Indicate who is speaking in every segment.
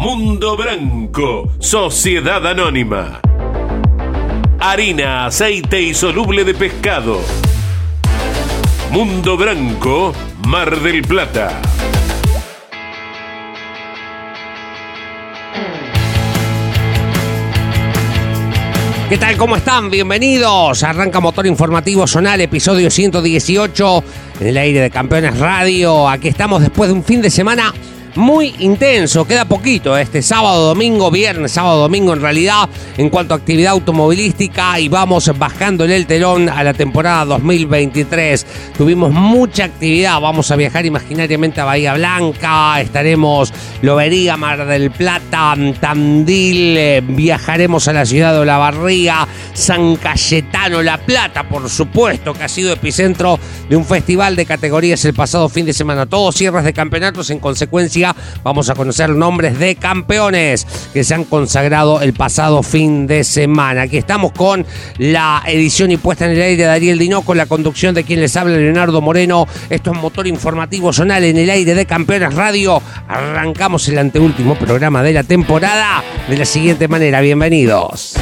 Speaker 1: Mundo Branco, Sociedad Anónima. Harina, aceite y soluble de pescado. Mundo Branco, Mar del Plata.
Speaker 2: ¿Qué tal? ¿Cómo están? Bienvenidos. Arranca Motor Informativo Zonal, episodio 118 en el aire de Campeones Radio. Aquí estamos después de un fin de semana muy intenso. Queda poquito este sábado, domingo, viernes, sábado, domingo en realidad en cuanto a actividad automovilística y vamos bajando el telón a la temporada 2023. Tuvimos mucha actividad. Vamos a viajar imaginariamente a Bahía Blanca. Estaremos Lobería, Mar del Plata, Tandil. eh, viajaremos a la ciudad de Olavarría, San Cayetano, La Plata, por supuesto, que ha sido epicentro de un festival de categorías el pasado fin de semana. Todos cierres de campeonatos en consecuencia vamos a conocer nombres de campeones que se han consagrado el pasado fin de semana. Aquí estamos con la edición y puesta en el aire de Ariel Dino, con la conducción de quien les habla Leonardo Moreno. Esto es Motor Informativo Zonal en el aire de Campeones Radio. Arrancamos el anteúltimo programa de la temporada de la siguiente manera. Bienvenidos.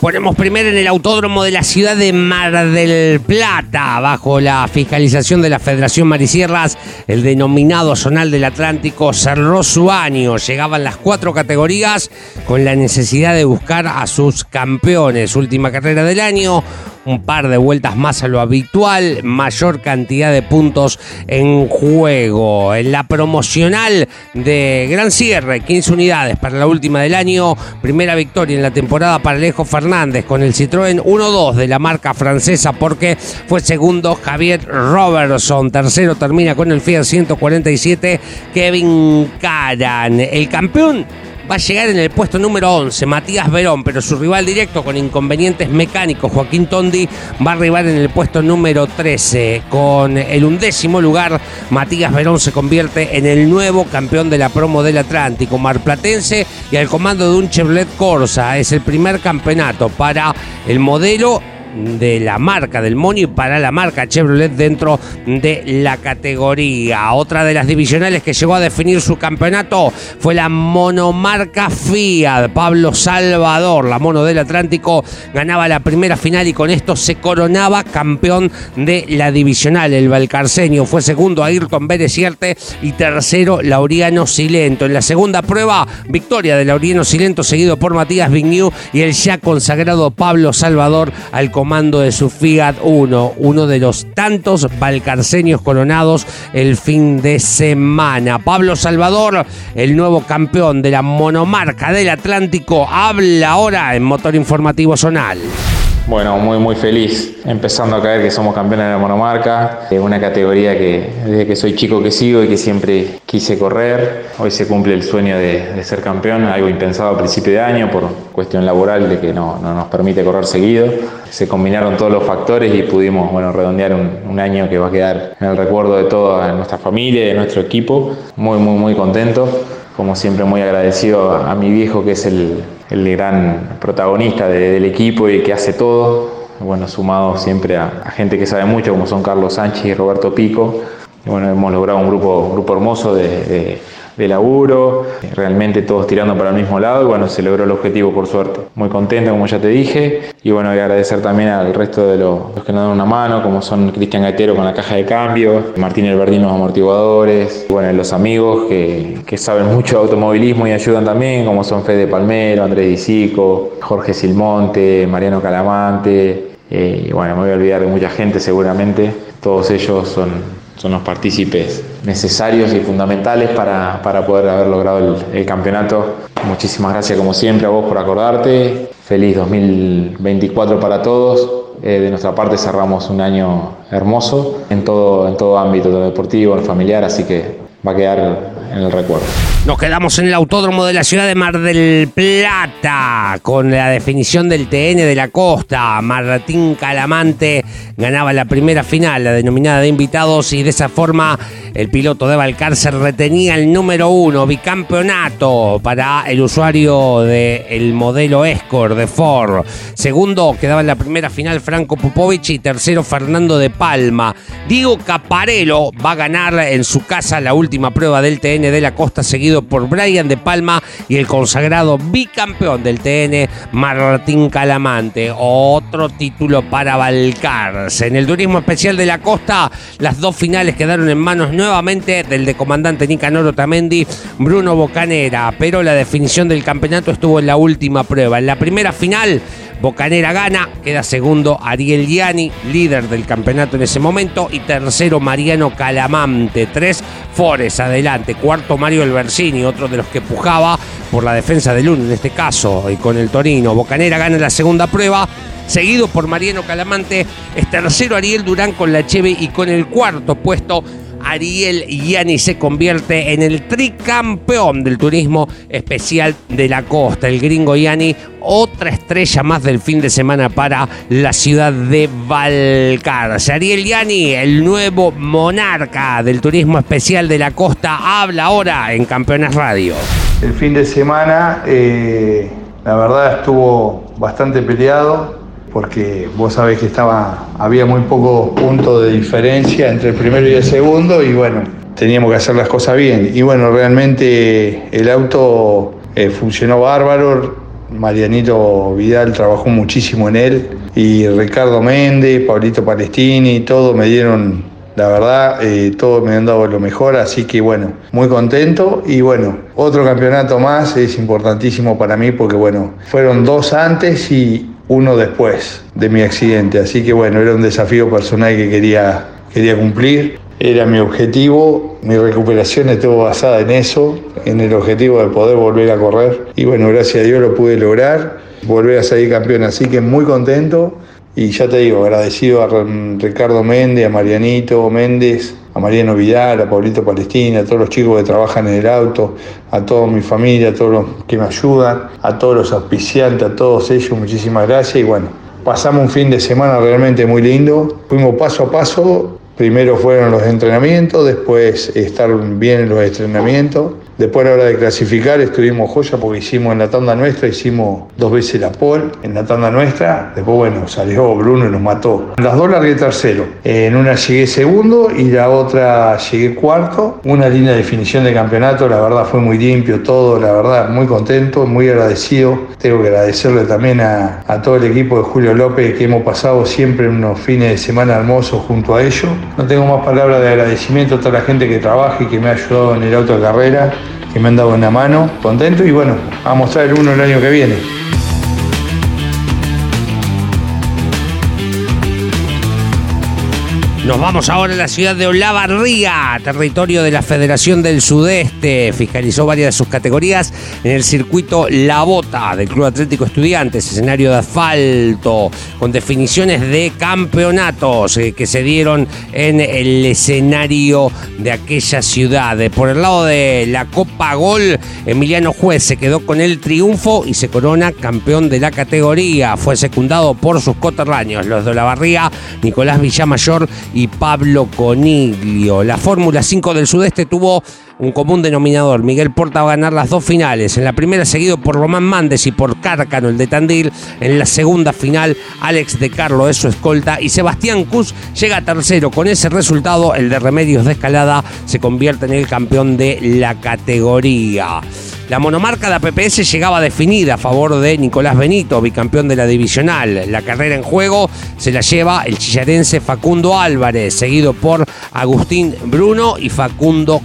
Speaker 2: Ponemos primero en el autódromo de la ciudad de Mar del Plata, bajo la fiscalización de la Federación Marisierras, el denominado Zonal del Atlántico cerró su año. Llegaban las cuatro categorías con la necesidad de buscar a sus campeones. Última carrera del año, un par de vueltas más a lo habitual, mayor cantidad de puntos en juego. En la promocional de Gran Cierre, 15 unidades para la última del año, primera victoria en la temporada para Alejo Fernández con el Citroën 1-2 de la marca francesa porque fue segundo Javier Robertson, tercero termina con el Fiat 147 Kevin Caran. El campeón va a llegar en el puesto número 11, Matías Verón, pero su rival directo con inconvenientes mecánicos, Joaquín Tondi, va a arribar en el puesto número 13. Con el undécimo lugar, Matías Verón se convierte en el nuevo campeón de la promo del Atlántico, marplatense y al comando de un Chevrolet Corsa. Es el primer campeonato para el modelo de la marca del Monio y para la marca Chevrolet dentro de la categoría. Otra de las divisionales que llegó a definir su campeonato fue la monomarca Fiat. Pablo Salvador, la mono del Atlántico, ganaba la primera final y con esto se coronaba campeón de la divisional. El Valcarceño fue segundo Ayrton Berecierte y tercero Lauriano Silento. En la segunda prueba, victoria de Lauriano Silento seguido por Matías Vignew y el ya consagrado Pablo Salvador al comando de su Fiat 1, uno de los tantos valcarceños coronados el fin de semana. Pablo Salvador, el nuevo campeón de la monomarca del Atlántico, habla ahora en Motor Informativo Zonal.
Speaker 3: Bueno, muy muy feliz, empezando a caer que somos campeones de la monomarca, una categoría que desde que soy chico que sigo y que siempre quise correr. Hoy se cumple el sueño de, de ser campeón, algo impensado a principio de año por cuestión laboral de que no, no nos permite correr seguido. Se combinaron todos los factores y pudimos bueno, redondear un, un año que va a quedar en el recuerdo de toda nuestra familia de nuestro equipo. Muy, muy, muy contento. Como siempre, muy agradecido a, a mi viejo que es el, el gran protagonista de- del equipo y que hace todo. Bueno, sumado siempre a, gente que sabe mucho, como son Carlos Sánchez y Roberto Pico. Bueno, hemos logrado un grupo, grupo hermoso de- de laburo, realmente todos tirando para el mismo lado y bueno, se logró el objetivo por suerte. Muy contento, como ya te dije, y bueno, a agradecer también al resto de los, que nos dan una mano, como son Cristian Gaitero con la caja de cambio, Martín Elberdín los amortiguadores, y bueno, los amigos que, que saben mucho de automovilismo y ayudan también, como son Fede Palmero, Andrés Disico, Jorge Silmonte, Mariano Calamante, eh, y bueno, me voy a olvidar de mucha gente seguramente, todos ellos son son los partícipes necesarios y fundamentales para, para poder haber logrado el, campeonato. Muchísimas gracias como siempre a vos por acordarte. Feliz 2024 para todos. Eh, de nuestra parte cerramos un año hermoso en todo, en todo ámbito, tanto deportivo, en familiar, así que va a quedar en el recuerdo.
Speaker 2: Nos quedamos en el autódromo de la ciudad de Mar del Plata con la definición del TN de la costa. Martín Calamante ganaba la primera final, la denominada de invitados, y de esa forma el piloto de Balcarce retenía el número uno, bicampeonato para el usuario del modelo Escort de Ford. Segundo quedaba en la primera final Franco Popovich y tercero Fernando de Palma. Diego Caparello va a ganar en su casa la última prueba del TN de la costa, seguido por Brian De Palma y el consagrado bicampeón del TN, Martín Calamante. Otro título para Balcarce. En el turismo especial de la costa, las dos finales quedaron en manos nuevamente del de comandante Nicanor Otamendi, Bruno Bocanera, pero la definición del campeonato estuvo en la última prueba. En la primera final, Bocanera gana, queda segundo Ariel Gianni, líder del campeonato en ese momento, y tercero Mariano Calamante, tres Fores adelante, cuarto Mario Elversini, otro de los que pujaba por la defensa del uno en este caso, y con el Torino. Bocanera gana la segunda prueba, seguido por Mariano Calamante, es tercero Ariel Durán con la Cheve y con el cuarto puesto Ariel Gianni se convierte en el tricampeón del turismo especial de la costa. El gringo Gianni, otra estrella más del fin de semana para la ciudad de Valcarce. Ariel Gianni, el nuevo monarca del turismo especial de la costa, habla ahora en Campeones Radio.
Speaker 4: El fin de semana, eh, la verdad, estuvo bastante peleado porque vos sabés que estaba, había muy pocos puntos de diferencia entre el primero y el segundo y bueno, teníamos que hacer las cosas bien. Y bueno, realmente el auto eh, funcionó bárbaro, Marianito Vidal trabajó muchísimo en él y Ricardo Méndez, Pablito Palestini, todos me dieron, la verdad, eh, todos me han dado lo mejor, así que bueno, muy contento. Y bueno, otro campeonato más es importantísimo para mí porque bueno, fueron dos antes y, uno después de mi accidente. Así que bueno, era un desafío personal que quería, quería cumplir. Era mi objetivo, mi recuperación estuvo basada en eso, en el objetivo de poder volver a correr. Y bueno, gracias a Dios lo pude lograr, volver a salir campeón. Así que muy contento y ya te digo, agradecido a Ricardo Méndez, a Marianito Méndez, a Mariano Vidal, a Pablito Palestina, a todos los chicos que trabajan en el auto, a toda mi familia, a todos los que me ayudan, a todos los auspiciantes, a todos ellos, muchísimas gracias. Y bueno, pasamos un fin de semana realmente muy lindo, fuimos paso a paso, primero fueron los entrenamientos, después estar bien en los entrenamientos, Después a la hora de clasificar estuvimos joya porque hicimos en la tanda nuestra, hicimos dos veces la pole en la tanda nuestra. Después, bueno, salió Bruno y nos mató. Las dos largué tercero. En una llegué segundo y la otra llegué cuarto. Una linda definición de campeonato, la verdad fue muy limpio todo, la verdad muy contento, muy agradecido. Tengo que agradecerle también a, a todo el equipo de Julio López que hemos pasado siempre unos fines de semana hermosos junto a ellos. No tengo más palabras de agradecimiento a toda la gente que trabaja y que me ha ayudado en el auto de carrera que me han dado una mano, contento y bueno, a mostrar el uno el año que viene.
Speaker 2: Nos vamos ahora a la ciudad de Olavarría, territorio de la Federación del Sudeste. Fiscalizó varias de sus categorías en el circuito La Bota del Club Atlético Estudiantes, escenario de asfalto, con definiciones de campeonatos eh, que se dieron en el escenario de aquella ciudad. Por el lado de la Copa Gol, Emiliano Juez se quedó con el triunfo y se corona campeón de la categoría. Fue secundado por sus coterráneos, los de Olavarría, Nicolás Villamayor y Pablo Coniglio. La Fórmula 5 del Sudeste tuvo un común denominador. Miguel Porta va a ganar las dos finales. En la primera seguido por Román Mández y por Cárcano, el de Tandil. En la segunda final, Alex de Carlo es su escolta. Y Sebastián Cus llega tercero. Con ese resultado, el de Remedios de Escalada se convierte en el campeón de la categoría. La monomarca de APPS llegaba definida a favor de Nicolás Benito, bicampeón de la divisional. La carrera en juego se la lleva el chillarense Facundo Álvarez, seguido por Agustín Bruno y Facundo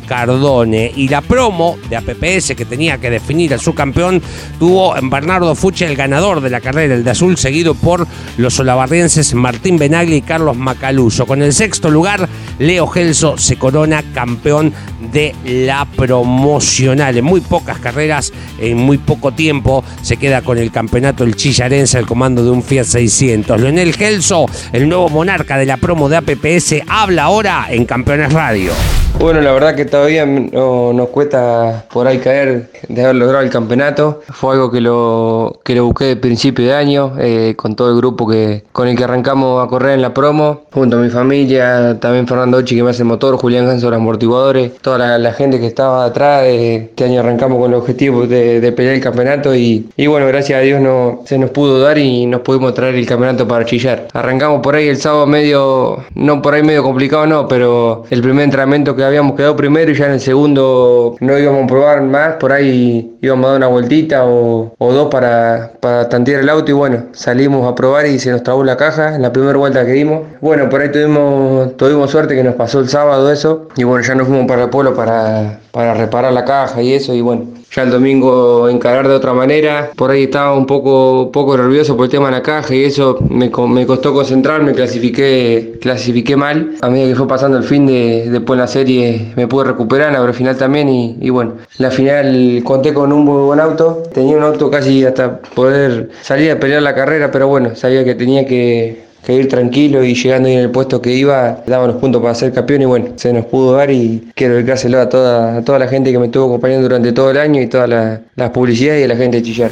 Speaker 2: Y la promo de APPS que tenía que definir a su campeón tuvo en Bernardo Fuche el ganador de la carrera, el de azul, seguido por los solabarrienses Martín Benagli y Carlos Macaluso. Con el sexto lugar, Leo Gelso se corona campeón de la promocional. En muy pocas carreras en muy poco tiempo se queda con el campeonato el Chillarense al comando de un Fiat 600. Leonel Gelso, el nuevo monarca de la promo de APPS, habla ahora en Campeones Radio.
Speaker 5: Bueno, la verdad que todavía no, nos cuesta por ahí caer de haber logrado el campeonato. Fue algo que lo, que lo busqué de principio de año, eh, con todo el grupo que, con el que arrancamos a correr en la promo, junto a mi familia, también Fernando Ochi que me hace motor, Julián Ganso los amortiguadores, toda la, gente que estaba atrás. este año arrancamos con el objetivo de, pelear el campeonato y, y, bueno, gracias a Dios no, se nos pudo dar y nos pudimos traer el campeonato para chillar. Arrancamos por ahí el sábado medio, no por ahí medio complicado, no, pero el primer entrenamiento que habíamos quedado primero y ya en el segundo no íbamos a probar más, por ahí íbamos a dar una vueltita o, dos para, para tantear el auto y bueno, salimos a probar y se nos trabó la caja en la primera vuelta que dimos. Bueno, por ahí tuvimos, tuvimos suerte que nos pasó el sábado eso y bueno, ya nos fuimos para el pueblo para, para reparar la caja y eso y bueno, ya el domingo encarar de otra manera. Por ahí estaba un poco, poco nervioso por el tema de la caja y eso me, me costó concentrarme, clasifiqué, clasifiqué mal. A medida que fue pasando el fin de después la serie me pude recuperar, en la final también y, y bueno, la final conté con un muy buen auto. Tenía un auto casi hasta poder salir a pelear la carrera, pero bueno, sabía que tenía que que ir tranquilo y llegando en el puesto que iba, daba los puntos para ser campeón y bueno, se nos pudo dar y quiero dedicárselo a toda, a toda la gente que me estuvo acompañando durante todo el año y todas las publicidades y a la gente de Chillar.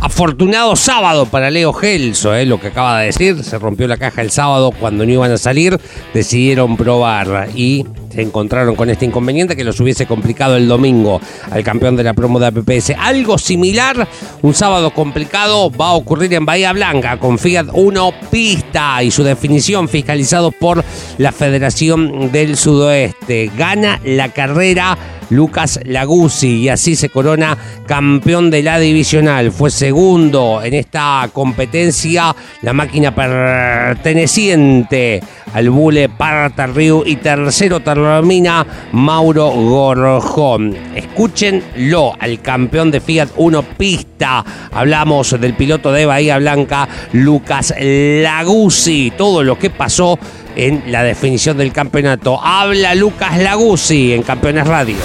Speaker 2: Afortunado sábado para Leo Gelso, eh, lo que acaba de decir. Se rompió la caja el sábado cuando no iban a salir. Decidieron probar y se encontraron con este inconveniente que los hubiese complicado el domingo al campeón de la promo de APPS. Algo similar, un sábado complicado, va a ocurrir en Bahía Blanca con Fiat 1 pista y su definición fiscalizado por la Federación del Sudoeste. Gana la carrera Lucas Laguzzi y así se corona campeón de la divisional. Fue segundo en esta competencia la máquina perteneciente al Bule Partarriu y tercero termina Mauro Gorjón. Escúchenlo al campeón de Fiat 1 pista. Hablamos del piloto de Bahía Blanca, Lucas Laguzzi. Todo lo que pasó en la definición del campeonato. Habla Lucas Laguzzi en Campeones Radio.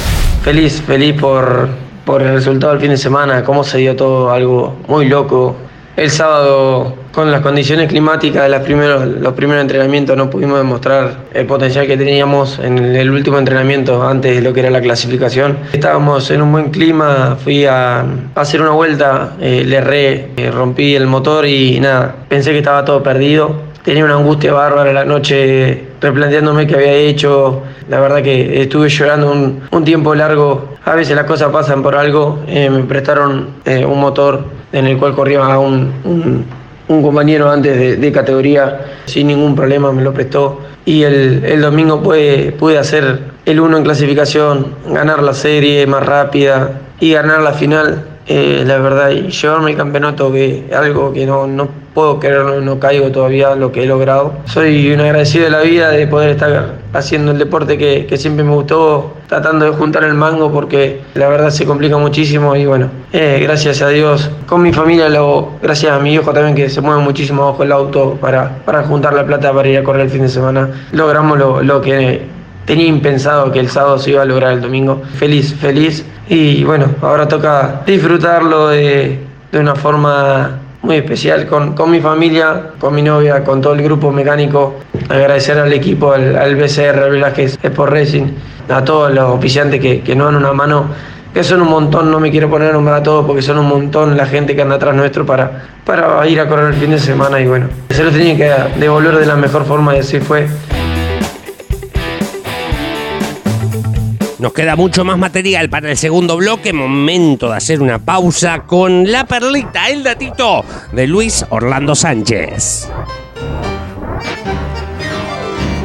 Speaker 6: Feliz, feliz por, por el resultado del fin de semana, cómo se dio todo, algo muy loco. El sábado, con las condiciones climáticas de los primeros, los primeros entrenamientos, no pudimos demostrar el potencial que teníamos en el último entrenamiento antes de lo que era la clasificación. Estábamos en un buen clima, fui a, hacer una vuelta, eh, le erré, eh, rompí el motor y nada, pensé que estaba todo perdido tenía una angustia bárbara la noche replanteándome qué había hecho. La verdad que estuve llorando un, tiempo largo. A veces las cosas pasan por algo. Eh, me prestaron un motor en el cual corría un, un, compañero antes de, categoría sin ningún problema, me lo prestó. Y el, domingo pude, pude hacer el uno en clasificación, ganar la serie más rápida y ganar la final. Eh, la verdad, y llevarme el campeonato, que algo que no, no puedo creerlo, no caigo todavía lo que he logrado. Soy un agradecido de la vida de poder estar haciendo el deporte que, que siempre me gustó, tratando de juntar el mango porque la verdad se complica muchísimo y bueno, eh, gracias a Dios, con mi familia, lo, gracias a mi hijo también que se mueve muchísimo bajo el auto para, para juntar la plata para ir a correr el fin de semana, logramos lo, lo que tenía impensado que el sábado se iba a lograr el domingo. Feliz, feliz. Y bueno, ahora toca disfrutarlo de, de una forma muy especial con, con, mi familia, con mi novia, con todo el grupo mecánico. Agradecer al equipo, al, al BCR, al Velázquez Sport Racing, a todos los oficiantes que, que nos dan una mano que son un montón, no me quiero poner a nombrar a todos porque son un montón la gente que anda atrás nuestro para, para ir a correr el fin de semana y bueno, se lo tenía que devolver de la mejor forma y así fue.
Speaker 2: Nos queda mucho más material para el segundo bloque. Momento de hacer una pausa con la perlita, el datito de Luis Orlando Sánchez.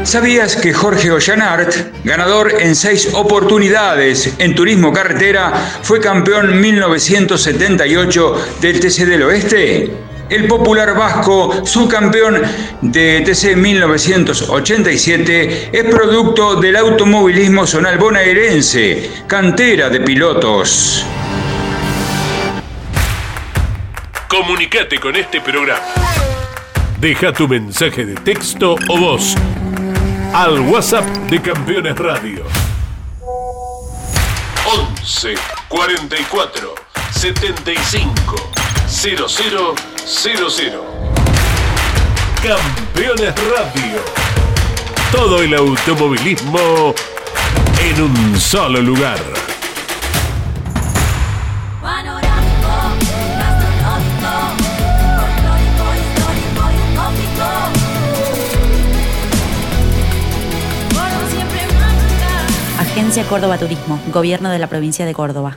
Speaker 7: ¿Sabías que Jorge Ollanart, ganador en seis oportunidades en turismo carretera, fue campeón 1978 del TC del Oeste? El popular vasco, subcampeón de TC 1987, es producto del automovilismo zonal bonaerense, cantera de pilotos.
Speaker 1: Comunicate con este programa. Deja tu mensaje de texto o voz al WhatsApp de Campeones Radio. 11 44 75 00 00. Campeones Radio. Todo el automovilismo en un solo lugar.
Speaker 8: Agencia Córdoba Turismo, Gobierno de la Provincia de Córdoba.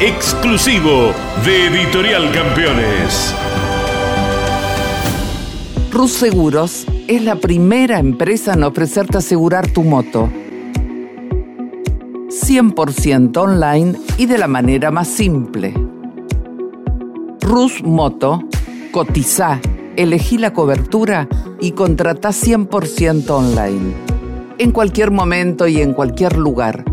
Speaker 1: Exclusivo de Editorial Campeones.
Speaker 9: Rus Seguros es la primera empresa en ofrecerte asegurar tu moto. 100% online y de la manera más simple. Rus Moto, cotiza, elegí la cobertura y contrata 100% online en cualquier momento y en cualquier lugar.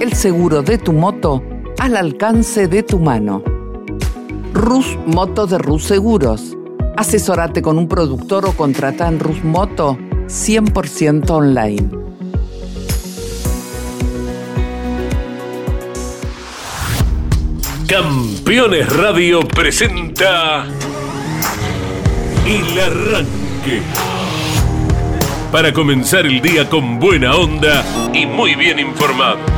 Speaker 9: El seguro de tu moto al alcance de tu mano. Rus Moto de Rus Seguros. Asesorate con un productor o contrata en Rus Moto 100% online.
Speaker 1: Campeones Radio presenta El Arranque para comenzar el día con buena onda y muy bien informado.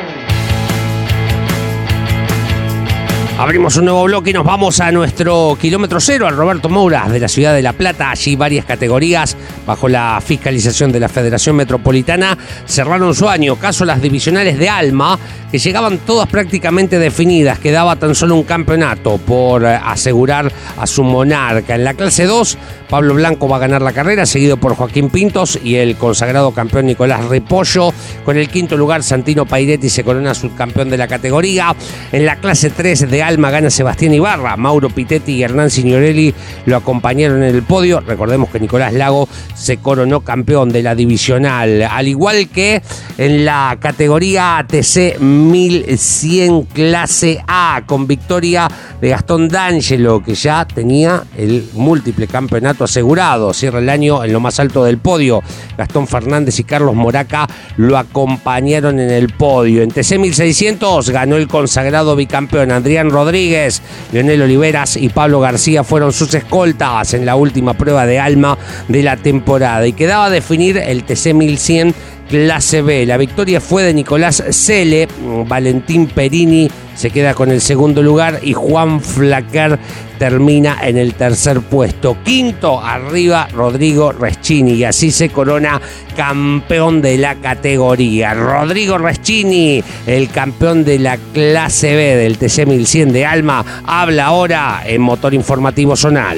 Speaker 2: Abrimos un nuevo bloque y nos vamos a nuestro kilómetro cero, al Roberto Moura de la ciudad de La Plata. Allí varias categorías bajo la fiscalización de la Federación Metropolitana cerraron su año. Caso las divisionales de Alma, que llegaban todas prácticamente definidas. Quedaba tan solo un campeonato por eh, asegurar a su monarca. En la clase 2, Pablo Blanco va a ganar la carrera, seguido por Joaquín Pintos y el consagrado campeón Nicolás Repollo. Con el quinto lugar, Santino Pairetti se corona subcampeón de la categoría. En la clase 3 de Alma, Alma gana Sebastián Ibarra, Mauro Pitetti y Hernán Signorelli lo acompañaron en el podio. Recordemos que Nicolás Lago se coronó campeón de la divisional, al igual que en la categoría ATC 1100 clase A, con victoria de Gastón D'Angelo, que ya tenía el múltiple campeonato asegurado. Cierra el año en lo más alto del podio. Gastón Fernández y Carlos Moraca lo acompañaron en el podio. En TC 1600 ganó el consagrado bicampeón Adrián Rodríguez Leonel Oliveras y Pablo García fueron sus escoltas en la última prueba de alma de la temporada y quedaba a definir el TC 1100 clase B. La victoria fue de Nicolás Cele, Valentín Perini se queda con el segundo lugar y Juan Flaquer termina en el tercer puesto. Quinto arriba Rodrigo Reschini y así se corona campeón de la categoría. Rodrigo Reschini, el campeón de la clase B del TC 1100 de Alma, habla ahora en Motor Informativo Zonal.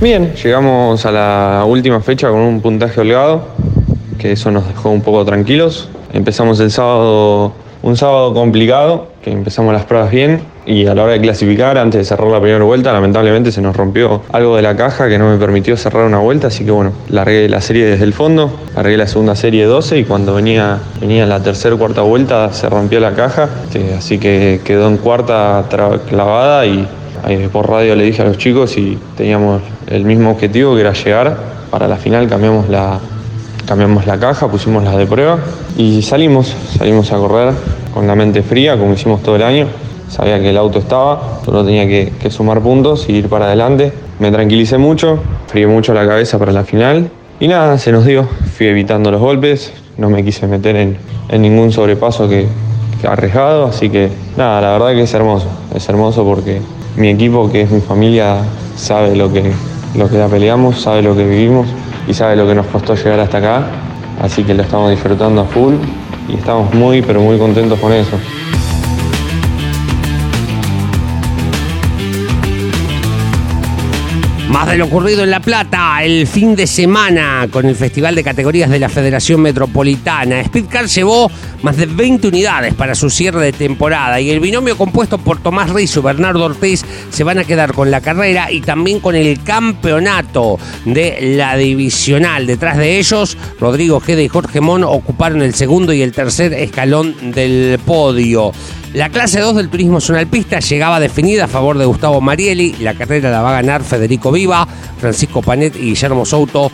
Speaker 10: Bien, llegamos a la última fecha con un puntaje holgado, que eso nos dejó un poco tranquilos. Empezamos el sábado, un sábado complicado, que empezamos las pruebas bien y a la hora de clasificar, antes de cerrar la primera vuelta, lamentablemente se nos rompió algo de la caja que no me permitió cerrar una vuelta, así que bueno, largué la serie desde el fondo, largué la segunda serie 12 y cuando venía, venía la tercera o cuarta vuelta se rompió la caja, así que quedó en cuarta clavada y por radio le dije a los chicos y teníamos el mismo objetivo que era llegar. Para la final cambiamos la, cambiamos la caja, pusimos las de prueba y salimos, salimos a correr con la mente fría, como hicimos todo el año. Sabía que el auto estaba, solo tenía que, sumar puntos y ir para adelante. Me tranquilicé mucho, fríe mucho la cabeza para la final y nada, se nos dio. Fui evitando los golpes, no me quise meter en, ningún sobrepaso que arriesgado, así que nada, la verdad que es hermoso, es hermoso porque mi equipo, que es mi familia, sabe lo que, lo que la peleamos, sabe lo que vivimos y sabe lo que nos costó llegar hasta acá. Así que lo estamos disfrutando a full y estamos muy, pero muy contentos con eso.
Speaker 2: Más de lo ocurrido en La Plata el fin de semana con el Festival de Categorías de la Federación Metropolitana. Speedcar llevó más de 20 unidades para su cierre de temporada y el binomio compuesto por Tomás Rizzo y Bernardo Ortiz se van a quedar con la carrera y también con el campeonato de la divisional. Detrás de ellos, Rodrigo Gede y Jorge Mon ocuparon el segundo y el tercer escalón del podio. La clase 2 del turismo zonal pista llegaba definida a favor de Gustavo Marieli. La carrera la va a ganar Federico Viva, Francisco Panet y Guillermo Souto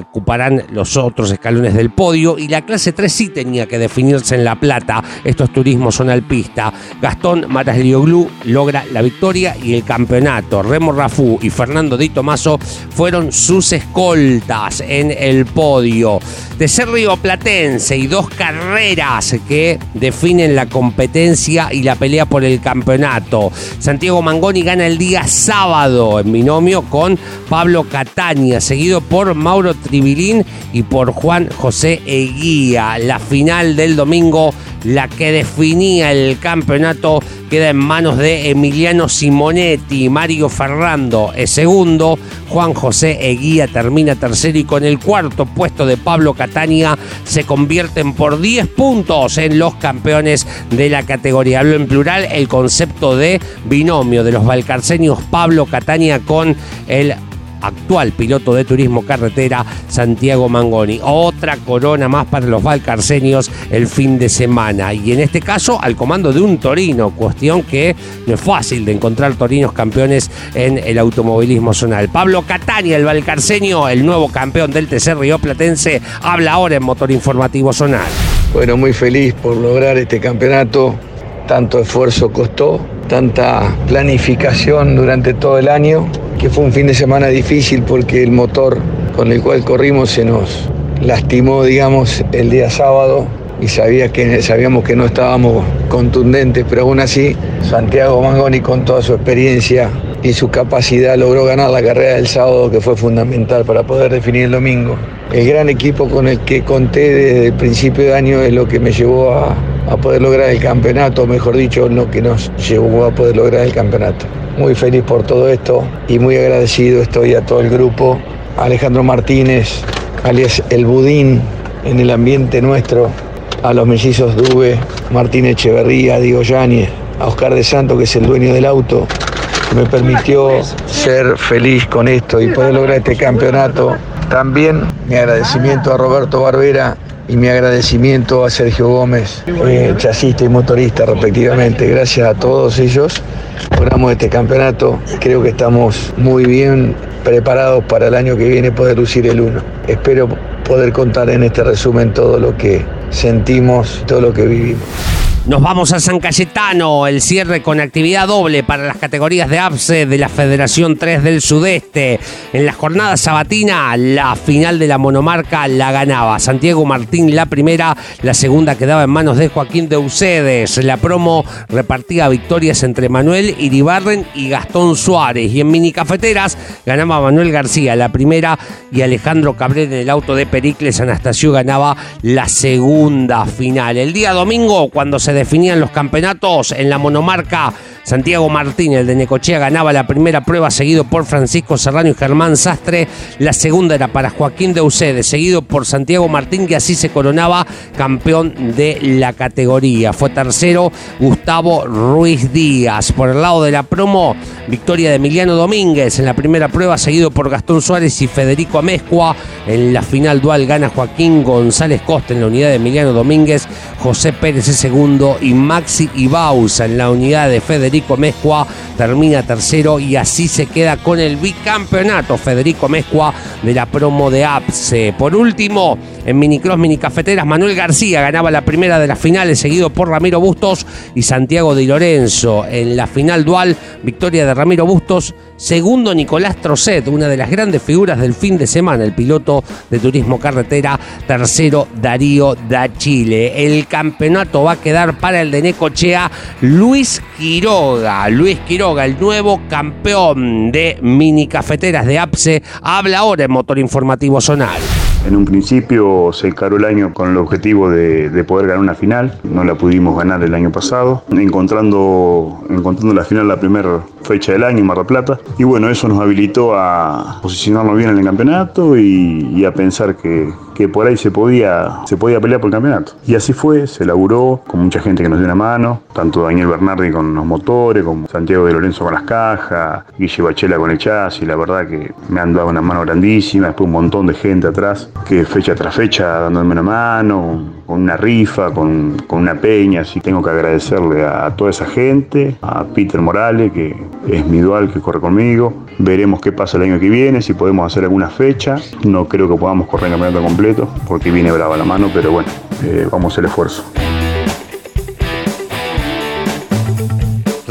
Speaker 2: ocuparán los otros escalones del podio y la clase 3 sí tenía que definirse en La Plata. Estos turismos son alpista. Gastón Mataslioglu logra la victoria y el campeonato. Remo Rafú y Fernando Di Tomaso fueron sus escoltas en el podio. De ser Río Platense y dos carreras que definen la competencia y la pelea por el campeonato. Santiago Mangoni gana el día sábado en binomio con Pablo Catania, seguido por Mauro Tribilín y por Juan José Eguía. La final del domingo, la que definía el campeonato, queda en manos de Emiliano Simonetti. Mario Ferrando es segundo. Juan José Eguía termina tercero y con el cuarto puesto de Pablo Catania se convierten por 10 puntos en los campeones de la categoría. Hablo en plural el concepto de binomio de los valcarceños Pablo Catania con el actual piloto de turismo carretera Santiago Mangoni. Otra corona más para los valcarcenios el fin de semana. Y en este caso al comando de un Torino, cuestión que no es fácil de encontrar torinos campeones en el automovilismo zonal. Pablo Catania, el valcarceño, el nuevo campeón del TC Río Platense, habla ahora en Motor Informativo Zonal.
Speaker 11: Bueno, muy feliz por lograr este campeonato. Tanto esfuerzo costó, tanta planificación durante todo el año que fue un fin de semana difícil porque el motor con el cual corrimos se nos lastimó, digamos, el día sábado y sabía que, sabíamos que no estábamos contundentes, pero aún así Santiago Mangoni con toda su experiencia y su capacidad logró ganar la carrera del sábado que fue fundamental para poder definir el domingo. El gran equipo con el que conté desde el principio de año es lo que me llevó a, a poder lograr el campeonato, mejor dicho, lo que nos llevó a poder lograr el campeonato. Muy feliz por todo esto y muy agradecido estoy a todo el grupo, Alejandro Martínez, alias El Budín, en el ambiente nuestro, a los mellizos Dube, Martín Echeverría, Diego Yáñez, a Oscar de Santo, que es el dueño del auto, que me permitió ser feliz con esto y poder lograr este campeonato. También mi agradecimiento a Roberto Barbera y mi agradecimiento a Sergio Gómez, eh, chasista y motorista respectivamente. Gracias a todos ellos logramos este campeonato. Creo que estamos muy bien preparados para el año que viene poder lucir el 1. Espero poder contar en este resumen todo lo que sentimos, todo lo que vivimos.
Speaker 2: Nos vamos a San Cayetano, el cierre con actividad doble para las categorías de APSE de la Federación 3 del Sudeste. En la jornada sabatina, la final de la monomarca la ganaba Santiago Martín la primera, la segunda quedaba en manos de Joaquín de Ucedes. La promo repartía victorias entre Manuel Iribarren y Gastón Suárez. Y en mini cafeteras ganaba Manuel García la primera y Alejandro Cabrera en el auto de Pericles Anastasio ganaba la segunda final. El día domingo, cuando se definían los campeonatos en la monomarca. Santiago Martín, el de Necochea, ganaba la primera prueba, seguido por Francisco Serrano y Germán Sastre. La segunda era para Joaquín de Ucede, seguido por Santiago Martín, que así se coronaba campeón de la categoría. Fue tercero Gustavo Ruiz Díaz. Por el lado de la promo, victoria de Emiliano Domínguez en la primera prueba, seguido por Gastón Suárez y Federico Amezcua. En la final dual gana Joaquín González Costa en la unidad de Emiliano Domínguez, José Pérez es segundo y Maxi Ibauza en la unidad de Federico Mezcua termina tercero y así se queda con el bicampeonato Federico Mezcua de la promo de APSE. Por último, En minicross, minicafeteras, Manuel García ganaba la primera de las finales, seguido por Ramiro Bustos y Santiago Di Lorenzo. En la final dual, victoria de Ramiro Bustos. Segundo, Nicolás Trocet, una de las grandes figuras del fin de semana, el piloto de turismo carretera. Tercero, Darío da Chile. El campeonato va a quedar para el de Necochea, Luis Quiroga. Luis Quiroga, el nuevo campeón de mini cafeteras de APSE, habla ahora en Motor Informativo Zonal.
Speaker 12: En un principio se encaró el año con el objetivo de, de, poder ganar una final, no la pudimos ganar el año pasado, encontrando, encontrando la final la primera fecha del año en Mar del Plata. Y bueno, eso nos habilitó a posicionarnos bien en el campeonato y, a pensar que, que, por ahí se podía, se podía pelear por el campeonato. Y así fue, se laburó con mucha gente que nos dio una mano, tanto Daniel Bernardi con los motores, como Santiago de Lorenzo con las cajas, Guille Bachela con el chasis, la verdad que me han dado una mano grandísima, después un montón de gente atrás que fecha tras fecha dándome una mano, con una rifa, con, con una peña, así tengo que agradecerle a, toda esa gente, a Peter Morales, que es mi dual que corre conmigo, veremos qué pasa el año que viene, si podemos hacer alguna fecha, no creo que podamos correr el campeonato completo, porque viene brava la mano, pero bueno, eh, vamos el esfuerzo.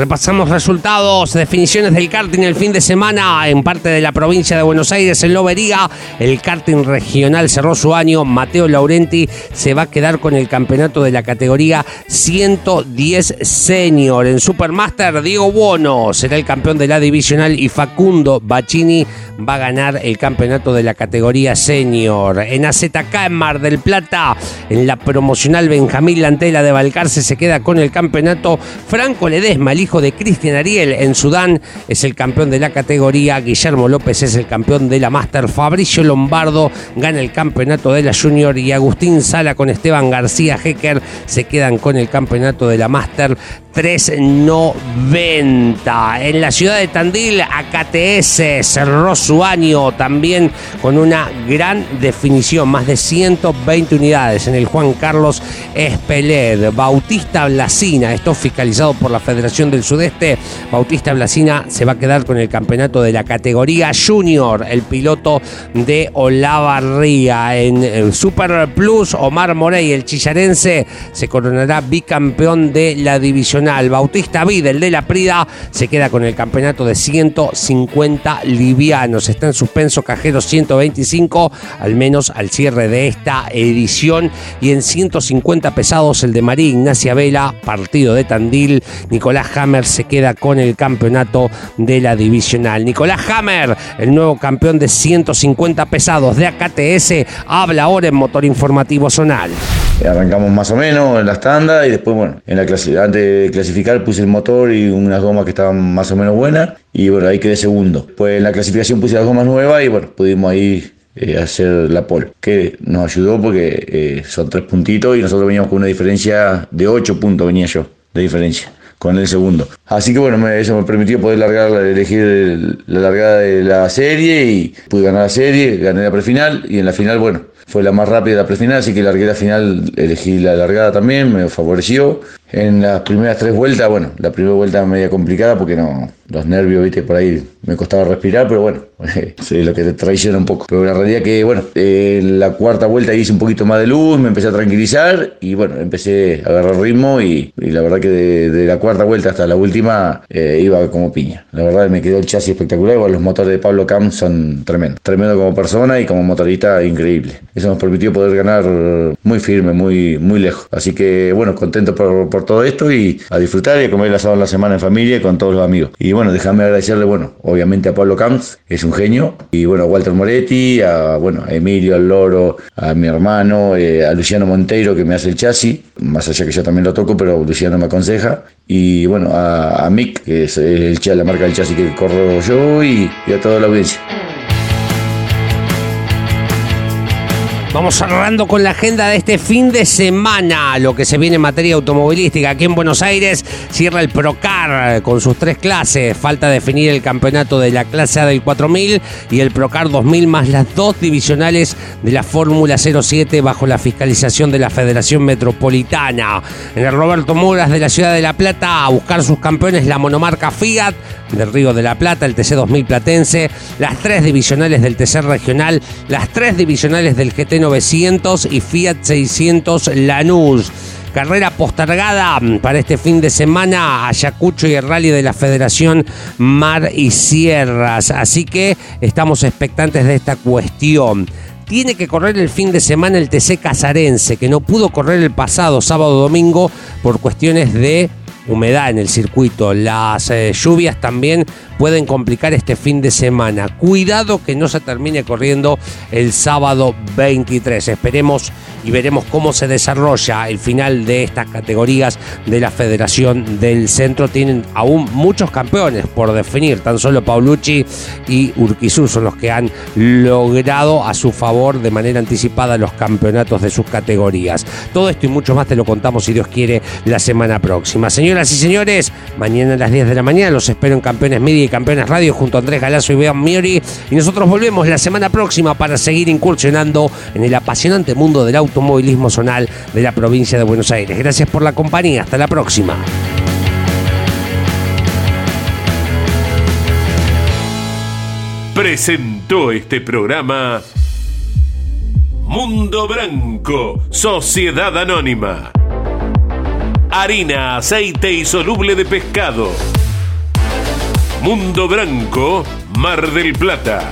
Speaker 2: Repasamos resultados, definiciones del karting el fin de semana en parte de la provincia de Buenos Aires, en Lobería. El karting regional cerró su año. Mateo Laurenti se va a quedar con el campeonato de la categoría 110 Senior. En Supermaster, Diego Bono será el campeón de la divisional y Facundo Bacini va a ganar el campeonato de la categoría Senior. En AZK, en Mar del Plata, en la promocional Benjamín Lantela de Balcarce se queda con el campeonato. Franco Ledesma, el hijo de Cristian Ariel en Sudán, es el campeón de la categoría. Guillermo López es el campeón de la Master. Fabricio Lombardo gana el campeonato de la Junior. Y Agustín Sala con Esteban García Hecker se quedan con el campeonato de la Master 390. En la ciudad de Tandil, AKTS cerró su año también con una gran definición, más de 120 unidades en el Juan Carlos Espeled. Bautista Blasina, esto fiscalizado por la Federación del Sudeste. Bautista Blasina se va a quedar con el campeonato de la categoría Junior, el piloto de Olavarría. En Super Plus, Omar Morey, el chillarense, se coronará bicampeón de la división Bautista Vida, el de la Prida, se queda con el campeonato de 150 livianos. Está en suspenso cajero 125, al menos al cierre de esta edición. Y en 150 pesados, el de María Ignacia Vela, partido de Tandil. Nicolás Hammer se queda con el campeonato de la divisional. Nicolás Hammer, el nuevo campeón de 150 pesados de AKTS, habla ahora en Motor Informativo Zonal.
Speaker 13: Arrancamos más o menos en las tandas y después, bueno, en la antes de clasificar puse el motor y unas gomas que estaban más o menos buenas y bueno, ahí quedé segundo. Pues en la clasificación puse las gomas nuevas y bueno, pudimos ahí eh, hacer la pole, que nos ayudó porque eh, son tres puntitos y nosotros veníamos con una diferencia de ocho puntos, venía yo, de diferencia con el segundo. Así que bueno, me, eso me permitió poder largar, elegir la largada de la serie y pude ganar la serie, gané la prefinal y en la final, bueno, fue la más rápida de la prefinal, así que largué la final, elegí la largada también, me favoreció. En las primeras tres vueltas, bueno, la primera vuelta media complicada porque no, los nervios, viste, por ahí me costaba respirar, pero bueno, sí, lo que te traiciona un poco. Pero la realidad que, bueno, en la cuarta vuelta hice un poquito más de luz, me empecé a tranquilizar y bueno, empecé a agarrar ritmo y, y la verdad que de, de, la cuarta vuelta hasta la última eh, iba como piña. La verdad me quedó el chasis espectacular, igual los motores de Pablo Camp son tremendos. Tremendo como persona y como motorista increíble. Eso nos permitió poder ganar muy firme, muy, muy lejos. Así que bueno, contento por, por todo esto y a disfrutar y a comer el la semana en familia con todos los amigos. Y bueno, déjame agradecerle, bueno, obviamente a Pablo Camps, es un genio, y bueno, a Walter Moretti, a, bueno, a Emilio, al Loro, a mi hermano, eh, a Luciano Monteiro que me hace el chasis, más allá que yo también lo toco, pero Luciano me aconseja, y bueno, a, Mick, que es el, la marca del chasis que corro yo, y, y a toda la audiencia.
Speaker 2: Vamos cerrando con la agenda de este fin de semana, lo que se viene en materia automovilística. Aquí en Buenos Aires cierra el Procar con sus tres clases. Falta definir el campeonato de la clase A del 4000 y el Procar 2000 más las dos divisionales de la Fórmula 07 bajo la fiscalización de la Federación Metropolitana. En el Roberto Muras de la Ciudad de La Plata a buscar sus campeones la monomarca Fiat del Río de la Plata, el TC 2000 Platense, las tres divisionales del TC Regional, las tres divisionales del GT GT900 y Fiat 600 Lanús. Carrera postergada para este fin de semana, Ayacucho y el rally de la Federación Mar y Sierras. Así que estamos expectantes de esta cuestión tiene que correr el fin de semana el TC Casarense, que no pudo correr el pasado sábado domingo por cuestiones de humedad en el circuito. Las eh, lluvias también pueden complicar este fin de semana. Cuidado que no se termine corriendo el sábado 23. Esperemos y veremos cómo se desarrolla el final de estas categorías de la Federación del Centro. Tienen aún muchos campeones por definir. Tan solo Paulucci y Urquizú son los que han logrado a su favor de manera anticipada los campeonatos de sus categorías. Todo esto y mucho más te lo contamos si Dios quiere la semana próxima. Señoras y señores, mañana a las 10 de la mañana los espero en Campeones Media Campeones Radio junto a Andrés Galazo y Bean Miori. Y nosotros volvemos la semana próxima para seguir incursionando en el apasionante mundo del automovilismo zonal de la provincia de Buenos Aires. Gracias por la compañía. Hasta la próxima.
Speaker 1: Presentó este programa Mundo Branco, Sociedad Anónima. Harina, aceite y soluble de pescado Mundo Branco, Mar del Plata.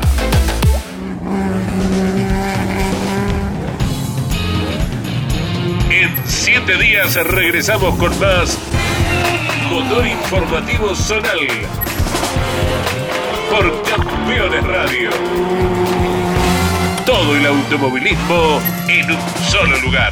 Speaker 1: En siete días regresamos con más Motor Informativo Zonal por Campeones Radio. Todo el automovilismo en un solo lugar.